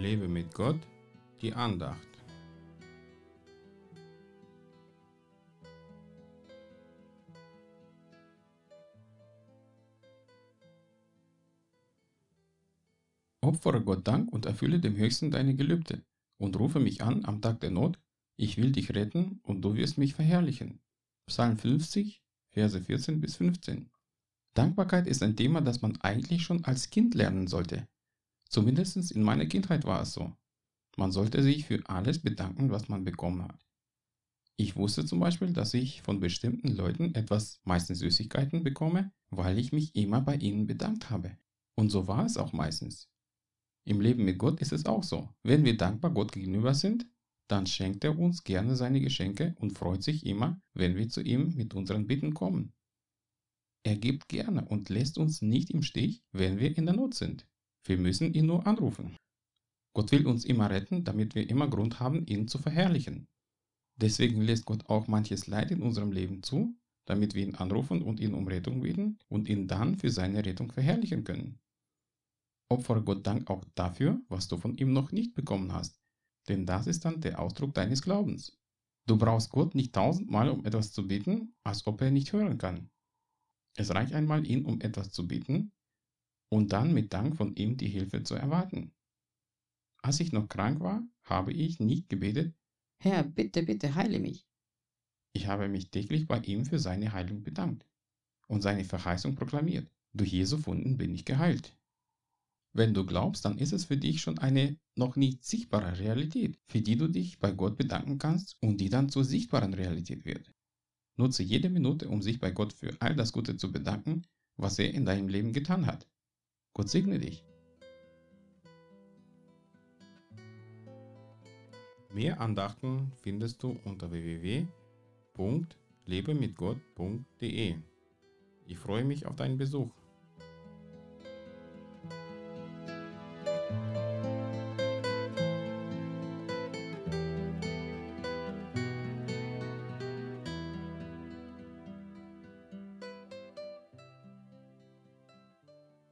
Lebe mit Gott, die Andacht. Opfere Gott Dank und erfülle dem Höchsten deine Gelübde und rufe mich an am Tag der Not, ich will dich retten und du wirst mich verherrlichen. Psalm 50, Verse 14 bis 15. Dankbarkeit ist ein Thema, das man eigentlich schon als Kind lernen sollte. Zumindest in meiner Kindheit war es so. Man sollte sich für alles bedanken, was man bekommen hat. Ich wusste zum Beispiel, dass ich von bestimmten Leuten etwas, meistens Süßigkeiten, bekomme, weil ich mich immer bei ihnen bedankt habe. Und so war es auch meistens. Im Leben mit Gott ist es auch so. Wenn wir dankbar Gott gegenüber sind, dann schenkt er uns gerne seine Geschenke und freut sich immer, wenn wir zu ihm mit unseren Bitten kommen. Er gibt gerne und lässt uns nicht im Stich, wenn wir in der Not sind. Wir müssen ihn nur anrufen. Gott will uns immer retten, damit wir immer Grund haben, ihn zu verherrlichen. Deswegen lässt Gott auch manches Leid in unserem Leben zu, damit wir ihn anrufen und ihn um Rettung bitten und ihn dann für seine Rettung verherrlichen können. Opfere Gott Dank auch dafür, was du von ihm noch nicht bekommen hast, denn das ist dann der Ausdruck deines Glaubens. Du brauchst Gott nicht tausendmal um etwas zu bitten, als ob er nicht hören kann. Es reicht einmal, ihn um etwas zu bitten und dann mit Dank von ihm die Hilfe zu erwarten. Als ich noch krank war, habe ich nicht gebetet, Herr, bitte, bitte heile mich. Ich habe mich täglich bei ihm für seine Heilung bedankt und seine Verheißung proklamiert. Durch Jesu Wunden bin ich geheilt. Wenn du glaubst, dann ist es für dich schon eine noch nicht sichtbare Realität, für die du dich bei Gott bedanken kannst und die dann zur sichtbaren Realität wird. Nutze jede Minute, um sich bei Gott für all das Gute zu bedanken, was er in deinem Leben getan hat. Gott segne dich. Mehr Andachten findest du unter www.lebemitgott.de. Ich freue mich auf deinen Besuch.